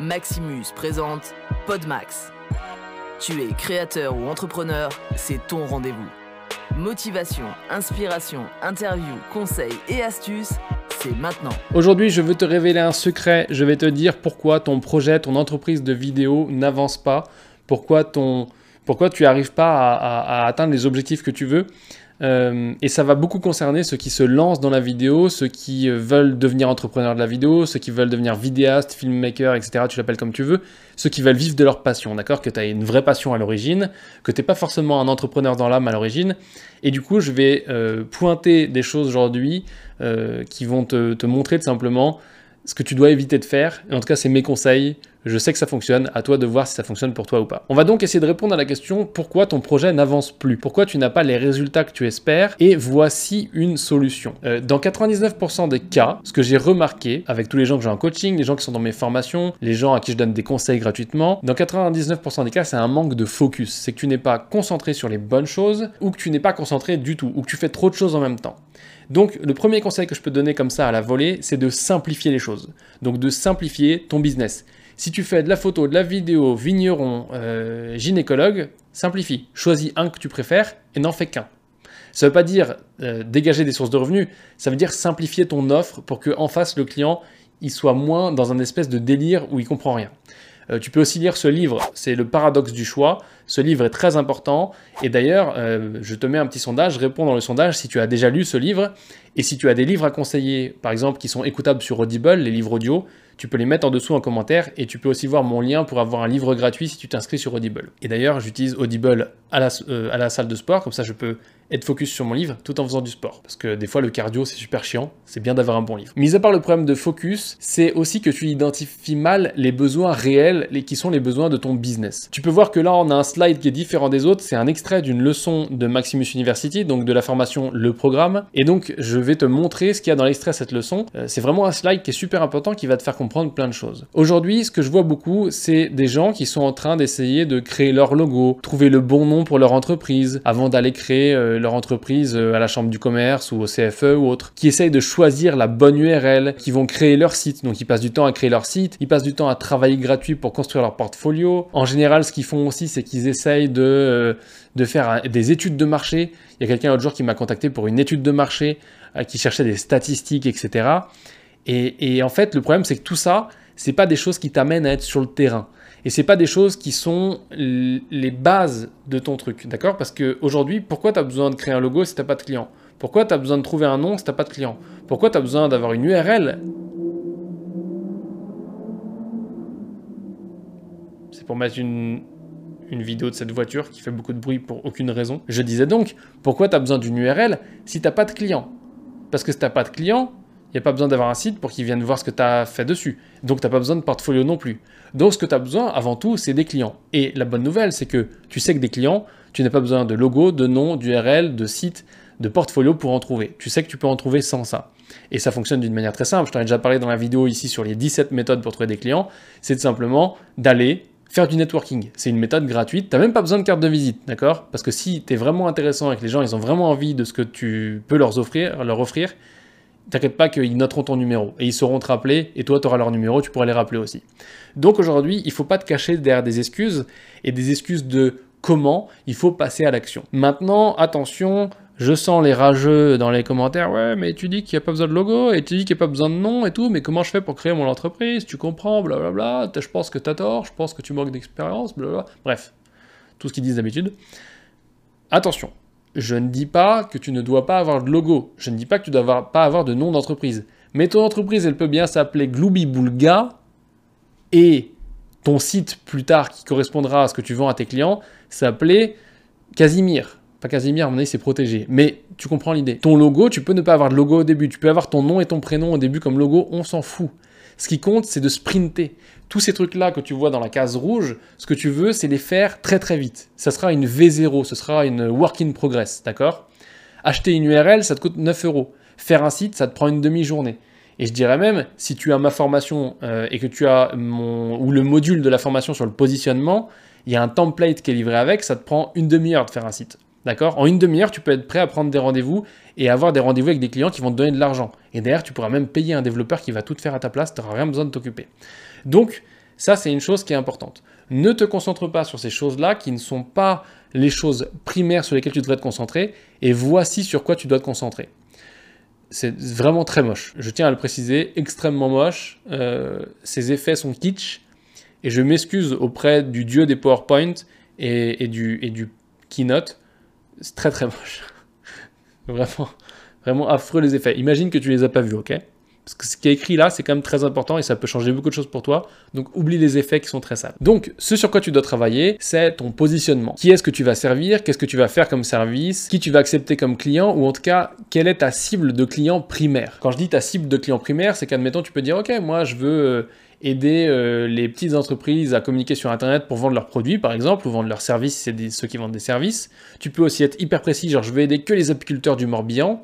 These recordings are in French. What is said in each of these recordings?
Maximus présente Podmax. Tu es créateur ou entrepreneur, c'est ton rendez-vous. Motivation, inspiration, interview, conseils et astuces, c'est maintenant. Aujourd'hui, je veux te révéler un secret. Je vais te dire pourquoi ton projet, ton entreprise de vidéo n'avance pas, pourquoi, ton, pourquoi tu n'arrives pas à atteindre les objectifs que tu veux. Euh, et ça va beaucoup concerner ceux qui se lancent dans la vidéo, ceux qui euh, veulent devenir entrepreneurs de la vidéo, ceux qui veulent devenir vidéastes, filmmakers, etc. Tu l'appelles comme tu veux. Ceux qui veulent vivre de leur passion, d'accord? Que tu as une vraie passion à l'origine, que tu n'es pas forcément un entrepreneur dans l'âme à l'origine. Et du coup, je vais euh, pointer des choses aujourd'hui qui vont te, te montrer tout simplement ce que tu dois éviter de faire. Et en tout cas, c'est mes conseils. Je sais que ça fonctionne, à toi de voir si ça fonctionne pour toi ou pas. On va donc essayer de répondre à la question pourquoi ton projet n'avance plus, pourquoi tu n'as pas les résultats que tu espères, et voici une solution. Euh, dans 99% des cas, ce que j'ai remarqué avec tous les gens que j'ai en coaching, les gens qui sont dans mes formations, les gens à qui je donne des conseils gratuitement, dans 99% des cas, c'est un manque de focus. C'est que tu n'es pas concentré sur les bonnes choses, ou que tu n'es pas concentré du tout, ou que tu fais trop de choses en même temps. Donc le premier conseil que je peux donner comme ça à la volée, c'est de simplifier les choses. Donc de simplifier ton business. Si tu fais de la photo, de la vidéo, vigneron, euh, gynécologue, simplifie. Choisis un que tu préfères et n'en fais qu'un. Ça ne veut pas dire euh, dégager des sources de revenus, ça veut dire simplifier ton offre pour que en face le client il soit moins dans un espèce de délire où il comprend rien. Euh, tu peux aussi lire ce livre, c'est le paradoxe du choix. Ce livre est très important. Et d'ailleurs, euh, je te mets un petit sondage, réponds dans le sondage si tu as déjà lu ce livre. Et si tu as des livres à conseiller, par exemple, qui sont écoutables sur Audible, les livres audio, tu peux les mettre en dessous en commentaire et tu peux aussi voir mon lien pour avoir un livre gratuit si tu t'inscris sur Audible. Et d'ailleurs, j'utilise Audible à la, euh, à la salle de sport, comme ça je peux être focus sur mon livre tout en faisant du sport. Parce que des fois, le cardio, c'est super chiant. C'est bien d'avoir un bon livre. Mis à part le problème de focus, c'est aussi que tu identifies mal les besoins réels, les, qui sont les besoins de ton business. Tu peux voir que là, on a un slide qui est différent des autres. C'est un extrait d'une leçon de Maximus University, donc de la formation Le Programme. Et donc, je vais te montrer ce qu'il y a dans l'extrait de cette leçon. Euh, c'est vraiment un slide qui est super important, qui va te faire comprendre plein de choses. Aujourd'hui, ce que je vois beaucoup, c'est des gens qui sont en train d'essayer de créer leur logo, trouver le bon nom pour leur entreprise, avant d'aller créer euh, leur entreprise euh, à la chambre du commerce ou au CFE ou autre, qui essayent de choisir la bonne URL, qui vont créer leur site. Donc ils passent du temps à créer leur site, ils passent du temps à travailler gratuit pour construire leur portfolio. En général, ce qu'ils font aussi, c'est qu'ils essayent de, euh, de faire des études de marché. Il y a quelqu'un l'autre jour qui m'a contacté pour une étude de marché, euh, qui cherchait des statistiques, etc. Et, et en fait, le problème, c'est que tout ça, c'est pas des choses qui t'amènent à être sur le terrain. Et c'est pas des choses qui sont les bases de ton truc, d'accord? Parce qu'aujourd'hui, pourquoi tu as besoin de créer un logo si tu n'as pas de client? Pourquoi tu as besoin de trouver un nom si tu n'as pas de client? Pourquoi tu as besoin d'avoir une URL C'est pour mettre une, une vidéo de cette voiture qui fait beaucoup de bruit pour aucune raison. Je disais donc, pourquoi tu as besoin d'une URL si tu n'as pas de client? Parce que si tu n'as pas de client, il n'y a pas besoin d'avoir un site pour qu'ils viennent voir ce que tu as fait dessus. Donc tu n'as pas besoin de portfolio non plus. Donc ce que tu as besoin avant tout, c'est des clients. Et la bonne nouvelle, c'est que tu sais que des clients, tu n'as pas besoin de logo, de nom, d'URL, de site, de portfolio pour en trouver. Tu sais que tu peux en trouver sans ça. Et ça fonctionne d'une manière très simple. Je t'en ai déjà parlé dans la vidéo ici sur les 17 méthodes pour trouver des clients. C'est simplement d'aller faire du networking. C'est une méthode gratuite. Tu n'as même pas besoin de carte de visite, d'accord? Parce que si tu es vraiment intéressant et que les gens ils ont vraiment envie de ce que tu peux leur offrir, leur offrir t'inquiète pas qu'ils noteront ton numéro et ils sauront te rappeler et toi tu auras leur numéro, tu pourras les rappeler aussi. Donc aujourd'hui, il faut pas te cacher derrière des excuses et des excuses de comment, il faut passer à l'action. Maintenant, attention, je sens les rageux dans les commentaires, ouais, mais tu dis qu'il n'y a pas besoin de logo et tu dis qu'il n'y a pas besoin de nom et tout, mais comment je fais pour créer mon entreprise? Tu comprends, blablabla, je pense que tu as tort, je pense que tu manques d'expérience, blablabla. Bref, tout ce qu'ils disent d'habitude. Attention, je ne dis pas que tu ne dois pas avoir de logo. Je ne dis pas que tu ne dois pas avoir de nom d'entreprise. Mais ton entreprise, elle peut bien s'appeler Glooby Boulga et ton site plus tard qui correspondra à ce que tu vends à tes clients s'appeler Casimir. Pas Casimir, à mon avis, c'est protégé. Mais tu comprends l'idée. Ton logo, tu peux ne pas avoir de logo au début. Tu peux avoir ton nom et ton prénom au début comme logo, on s'en fout. Ce qui compte, c'est de sprinter. Tous ces trucs-là que tu vois dans la case rouge, ce que tu veux, c'est les faire très très vite. Ça sera une V0, ce sera une work in progress, d'accord? Acheter une URL, ça te coûte 9 euros. Faire un site, ça te prend une demi-journée. Et je dirais même, si tu as ma formation euh, et que tu as mon, ou le module de la formation sur le positionnement, il y a un template qui est livré avec, ça te prend une demi-heure de faire un site. D'accord? En une demi-heure, tu peux être prêt à prendre des rendez-vous et avoir des rendez-vous avec des clients qui vont te donner de l'argent. Et derrière, tu pourras même payer un développeur qui va tout faire à ta place, tu n'auras rien besoin de t'occuper. Donc, Ça, c'est une chose qui est importante. Ne te concentre pas sur ces choses-là qui ne sont pas les choses primaires sur lesquelles tu devrais te concentrer, et voici sur quoi tu dois te concentrer. C'est vraiment très moche. Je tiens à le préciser, extrêmement moche. Euh, ces effets sont kitsch, et je m'excuse auprès du dieu des PowerPoint et, du, et du Keynote. C'est très très moche. vraiment, vraiment affreux les effets. Imagine que tu les as pas vus, ok? Parce que ce qui est écrit là, c'est quand même très important et ça peut changer beaucoup de choses pour toi. Donc oublie les effets qui sont très sales. Donc ce sur quoi tu dois travailler, c'est ton positionnement. Qui est-ce que tu vas servir? Qu'est-ce que tu vas faire comme service? Qui tu vas accepter comme client? Ou en tout cas, quelle est ta cible de client primaire? Quand je dis ta cible de client primaire, c'est qu'admettons, tu peux dire, ok, moi je veux euh, aider euh, les petites entreprises à communiquer sur Internet pour vendre leurs produits, par exemple, ou vendre leurs services, c'est ceux qui vendent des services. Tu peux aussi être hyper précis, genre je veux aider que les apiculteurs du Morbihan.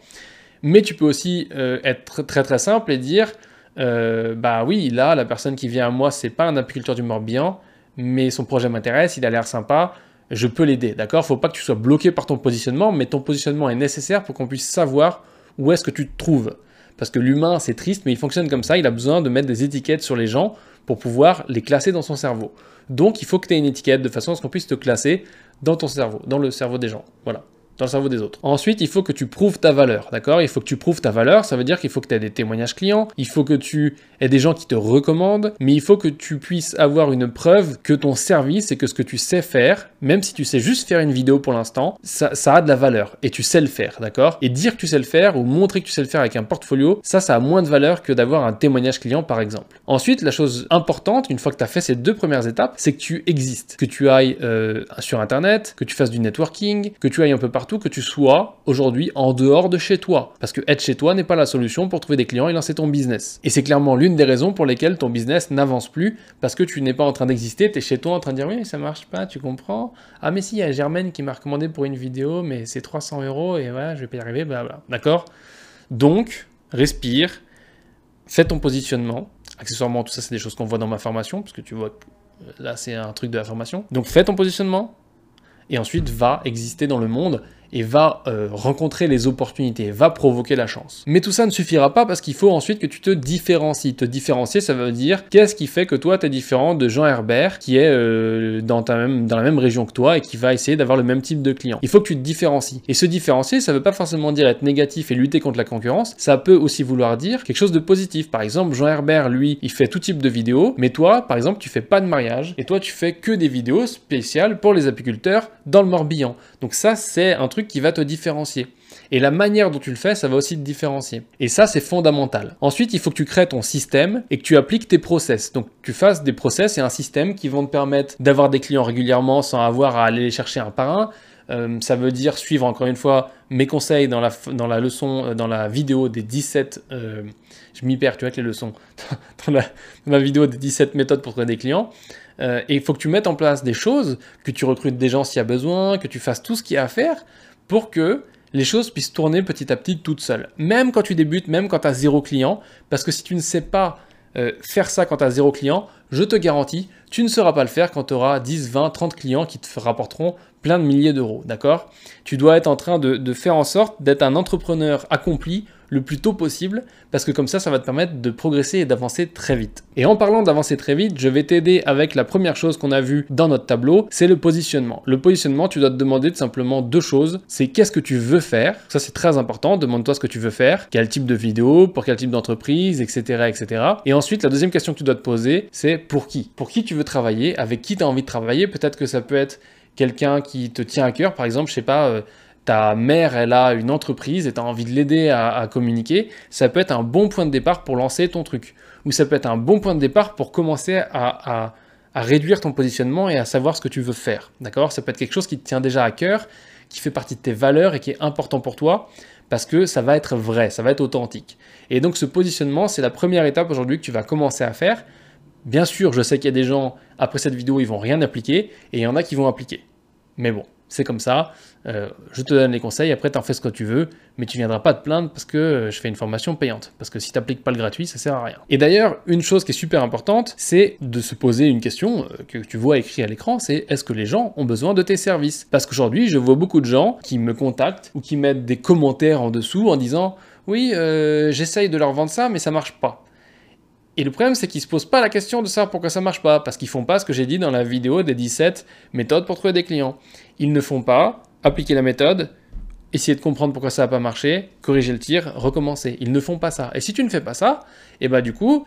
Mais tu peux aussi euh, être très très simple et dire, euh, bah oui, là, la personne qui vient à moi, c'est pas un apiculteur du Morbihan, mais son projet m'intéresse, il a l'air sympa, je peux l'aider, d'accord? Faut pas que tu sois bloqué par ton positionnement, mais ton positionnement est nécessaire pour qu'on puisse savoir où est-ce que tu te trouves. Parce que l'humain, c'est triste, mais il fonctionne comme ça, il a besoin de mettre des étiquettes sur les gens pour pouvoir les classer dans son cerveau. Donc, il faut que tu aies une étiquette de façon à ce qu'on puisse te classer dans ton cerveau, dans le cerveau des gens. Voilà dans le cerveau des autres. Ensuite, il faut que tu prouves ta valeur, d'accord Il faut que tu prouves ta valeur, ça veut dire qu'il faut que tu aies des témoignages clients, il faut que tu aies des gens qui te recommandent, mais il faut que tu puisses avoir une preuve que ton service et que ce que tu sais faire, même si tu sais juste faire une vidéo pour l'instant, ça, a de la valeur et tu sais le faire, d'accord Et dire que tu sais le faire ou montrer que tu sais le faire avec un portfolio, ça, ça a moins de valeur que d'avoir un témoignage client, par exemple. Ensuite, la chose importante, une fois que tu as fait ces deux premières étapes, c'est que tu existes, que tu ailles euh, sur Internet, que tu fasses du networking, que tu ailles un peu partout que tu sois aujourd'hui en dehors de chez toi. Parce que être chez toi n'est pas la solution pour trouver des clients et lancer ton business. Et c'est clairement l'une des raisons pour lesquelles ton business n'avance plus, parce que tu n'es pas en train d'exister, tu es chez toi en train de dire oui, ça marche pas, tu comprends Ah mais si, il y a Germaine qui m'a recommandé pour une vidéo, mais c'est 300 euros et voilà, je vais pas y arriver, bah D'accord? Donc, respire, fais ton positionnement. Accessoirement, tout ça, c'est des choses qu'on voit dans ma formation, parce que tu vois, là, c'est un truc de la formation. Donc, fais ton positionnement, et ensuite va exister dans le monde et va euh, rencontrer les opportunités, va provoquer la chance. Mais tout ça ne suffira pas parce qu'il faut ensuite que tu te différencies. Te différencier, ça veut dire qu'est-ce qui fait que toi, tu es différent de Jean Herbert qui est euh, dans, ta même, dans la même région que toi et qui va essayer d'avoir le même type de client. Il faut que tu te différencies. Et se différencier, ça veut pas forcément dire être négatif et lutter contre la concurrence, ça peut aussi vouloir dire quelque chose de positif. Par exemple, Jean Herbert, lui, il fait tout type de vidéos, mais toi, par exemple, tu fais pas de mariage et toi, tu fais que des vidéos spéciales pour les apiculteurs dans le Morbihan. Donc ça, c'est un truc qui va te différencier. Et la manière dont tu le fais, ça va aussi te différencier. Et ça, c'est fondamental. Ensuite, il faut que tu crées ton système et que tu appliques tes process. Donc, tu fasses des process et un système qui vont te permettre d'avoir des clients régulièrement sans avoir à aller les chercher un par un. Euh, ça veut dire suivre encore une fois mes conseils dans la, dans la leçon, euh, dans la vidéo des 17, euh, je m'y perds, tu vois, avec les leçons, dans, la, vidéo des 17 méthodes pour trouver des clients. et il faut que tu mettes en place des choses, que tu recrutes des gens s'il y a besoin, que tu fasses tout ce qu'il y a à faire pour que les choses puissent tourner petit à petit toutes seules. Même quand tu débutes, même quand tu as zéro client, parce que si tu ne sais pas euh, faire ça quand tu as zéro client, je te garantis, tu ne sauras pas le faire quand tu auras 10, 20, 30 clients qui te rapporteront plein de milliers d'euros, d'accord? Tu dois être en train de faire en sorte d'être un entrepreneur accompli le plus tôt possible, parce que comme ça, ça va te permettre de progresser et d'avancer très vite. Et en parlant d'avancer très vite, je vais t'aider avec la première chose qu'on a vue dans notre tableau, c'est le positionnement. Le positionnement, tu dois te demander tout simplement deux choses, c'est qu'est-ce que tu veux faire, ça c'est très important, demande-toi ce que tu veux faire, quel type de vidéo, pour quel type d'entreprise, etc., etc. Et ensuite, la deuxième question que tu dois te poser, c'est pour qui? Pour qui tu veux travailler, avec qui tu as envie de travailler, peut-être que ça peut être quelqu'un qui te tient à cœur, par exemple, je sais pas, euh, ta mère, elle a une entreprise et tu as envie de l'aider à, communiquer, ça peut être un bon point de départ pour lancer ton truc. Ou ça peut être un bon point de départ pour commencer à, réduire ton positionnement et à savoir ce que tu veux faire. D'accord? Ça peut être quelque chose qui te tient déjà à cœur, qui fait partie de tes valeurs et qui est important pour toi parce que ça va être vrai, ça va être authentique. Et donc ce positionnement, c'est la première étape aujourd'hui que tu vas commencer à faire. Bien sûr, je sais qu'il y a des gens, après cette vidéo, ils vont rien appliquer, et il y en a qui vont appliquer. Mais bon, c'est comme ça. Euh, je te donne les conseils, après tu en fais ce que tu veux, mais tu viendras pas te plaindre parce que euh, je fais une formation payante. Parce que si tu n'appliques pas le gratuit, ça sert à rien. Et d'ailleurs, une chose qui est super importante, c'est de se poser une question euh, que tu vois écrit à l'écran, c'est est-ce que les gens ont besoin de tes services? Parce qu'aujourd'hui, je vois beaucoup de gens qui me contactent ou qui mettent des commentaires en dessous en disant oui, j'essaye de leur vendre ça, mais ça marche pas. Et le problème, c'est qu'ils se posent pas la question de savoir pourquoi ça marche pas, parce qu'ils font pas ce que j'ai dit dans la vidéo des 17 méthodes pour trouver des clients. Ils ne font pas appliquer la méthode, essayer de comprendre pourquoi ça n'a pas marché, corriger le tir, recommencer. Ils ne font pas ça. Et si tu ne fais pas ça, et eh bah ben, du coup,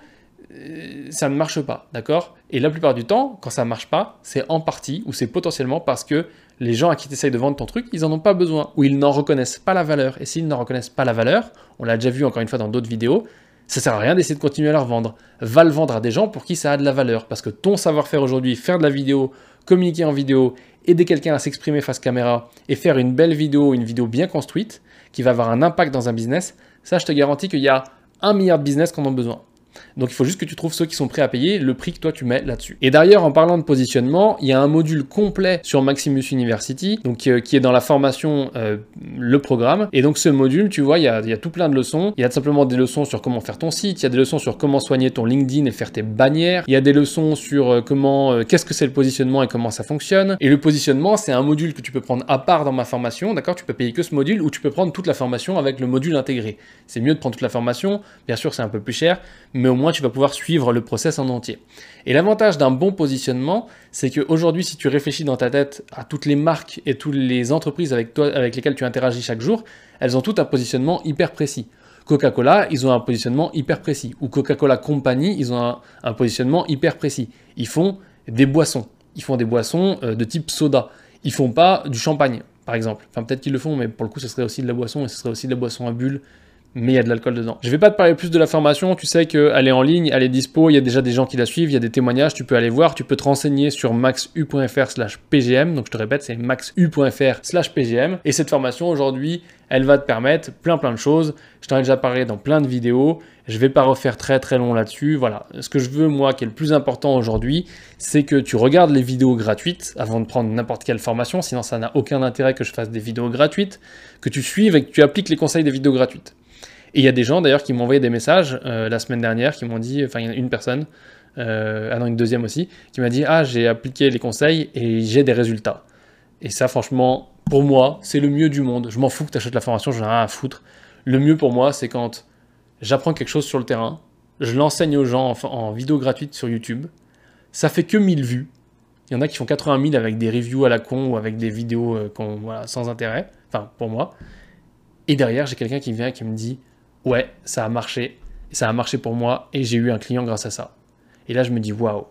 euh, ça ne marche pas, d'accord? Et la plupart du temps, quand ça ne marche pas, c'est en partie ou c'est potentiellement parce que les gens à qui tu essayes de vendre ton truc, ils n'en ont pas besoin ou ils n'en reconnaissent pas la valeur. Et s'ils n'en reconnaissent pas la valeur, on l'a déjà vu encore une fois dans d'autres vidéos, ça sert à rien d'essayer de continuer à leur vendre. Va le vendre à des gens pour qui ça a de la valeur. Parce que ton savoir-faire aujourd'hui, faire de la vidéo, communiquer en vidéo, aider quelqu'un à s'exprimer face caméra et faire une belle vidéo, une vidéo bien construite, qui va avoir un impact dans un business, ça je te garantis qu'il y a un milliard de business qui en ont besoin. Donc il faut juste que tu trouves ceux qui sont prêts à payer le prix que toi tu mets là-dessus. Et d'ailleurs, en parlant de positionnement, il y a un module complet sur Maximus University, donc euh, qui est dans la formation euh, le programme. Et donc ce module, tu vois, il y, a, tout plein de leçons. Il y a simplement des leçons sur comment faire ton site, il y a des leçons sur comment soigner ton LinkedIn et faire tes bannières. Il y a des leçons sur euh, comment, qu'est-ce que c'est le positionnement et comment ça fonctionne. Et le positionnement, c'est un module que tu peux prendre à part dans ma formation, d'accord? Tu peux payer que ce module ou tu peux prendre toute la formation avec le module intégré. C'est mieux de prendre toute la formation. Bien sûr, c'est un peu plus cher, au moins tu vas pouvoir suivre le process en entier. Et l'avantage d'un bon positionnement, c'est qu'aujourd'hui, si tu réfléchis dans ta tête à toutes les marques et toutes les entreprises avec lesquelles tu interagis chaque jour, elles ont toutes un positionnement hyper précis. Coca-Cola, ils ont un positionnement hyper précis. Ou Coca-Cola Company, ils ont un, positionnement hyper précis. Ils font des boissons. Ils font des boissons euh, de type soda. Ils font pas du champagne, par exemple. Enfin, peut-être qu'ils le font, mais pour le coup, ce serait aussi de la boisson et ce serait aussi de la boisson à bulles mais il y a de l'alcool dedans. Je vais pas te parler plus de la formation, tu sais qu'elle est en ligne, elle est dispo, il y a déjà des gens qui la suivent, il y a des témoignages, tu peux aller voir, tu peux te renseigner sur maxu.fr slash pgm, donc je te répète, c'est maxu.fr slash pgm, et cette formation aujourd'hui, elle va te permettre plein plein de choses, je t'en ai déjà parlé dans plein de vidéos, je vais pas refaire très très long là-dessus, voilà. Ce que je veux, moi, qui est le plus important aujourd'hui, c'est que tu regardes les vidéos gratuites avant de prendre n'importe quelle formation, sinon ça n'a aucun intérêt que je fasse des vidéos gratuites, que tu suives et que tu appliques les conseils des vidéos gratuites. Et il y a des gens d'ailleurs qui m'ont envoyé des messages euh, la semaine dernière qui m'ont dit, enfin il y en a une personne, euh, ah non une deuxième aussi, qui m'a dit ah j'ai appliqué les conseils et j'ai des résultats. Et ça franchement, pour moi, c'est le mieux du monde. Je m'en fous que tu achètes la formation, j'en ai rien à foutre. Le mieux pour moi, c'est quand j'apprends quelque chose sur le terrain, je l'enseigne aux gens en, vidéo gratuite sur YouTube, ça fait que 1000 vues. Il y en a qui font 80 000 avec des reviews à la con ou avec des vidéos euh, sans intérêt, enfin pour moi. Et derrière, j'ai quelqu'un qui vient et qui me dit ouais, ça a marché, ça a marché pour moi et j'ai eu un client grâce à ça. Et là, je me dis, waouh,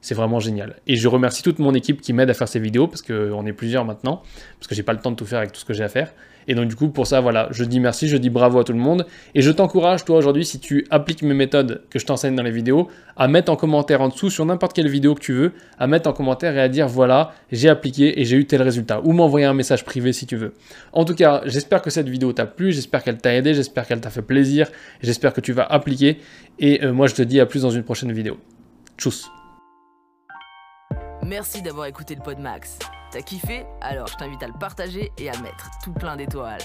c'est vraiment génial. Et je remercie toute mon équipe qui m'aide à faire ces vidéos parce qu'on est plusieurs maintenant, parce que j'ai pas le temps de tout faire avec tout ce que j'ai à faire. Et donc du coup, pour ça, voilà, je dis merci, je dis bravo à tout le monde. Et je t'encourage, toi aujourd'hui, si tu appliques mes méthodes que je t'enseigne dans les vidéos, à mettre en commentaire en dessous sur n'importe quelle vidéo que tu veux, à mettre en commentaire et à dire voilà, j'ai appliqué et j'ai eu tel résultat. Ou m'envoyer un message privé si tu veux. En tout cas, j'espère que cette vidéo t'a plu, j'espère qu'elle t'a aidé, j'espère qu'elle t'a fait plaisir, j'espère que tu vas appliquer. Et euh, moi, je te dis à plus dans une prochaine vidéo. Tchuss Merci d'avoir écouté le Pod Max. T'as kiffé? Alors je t'invite à le partager et à mettre tout plein d'étoiles.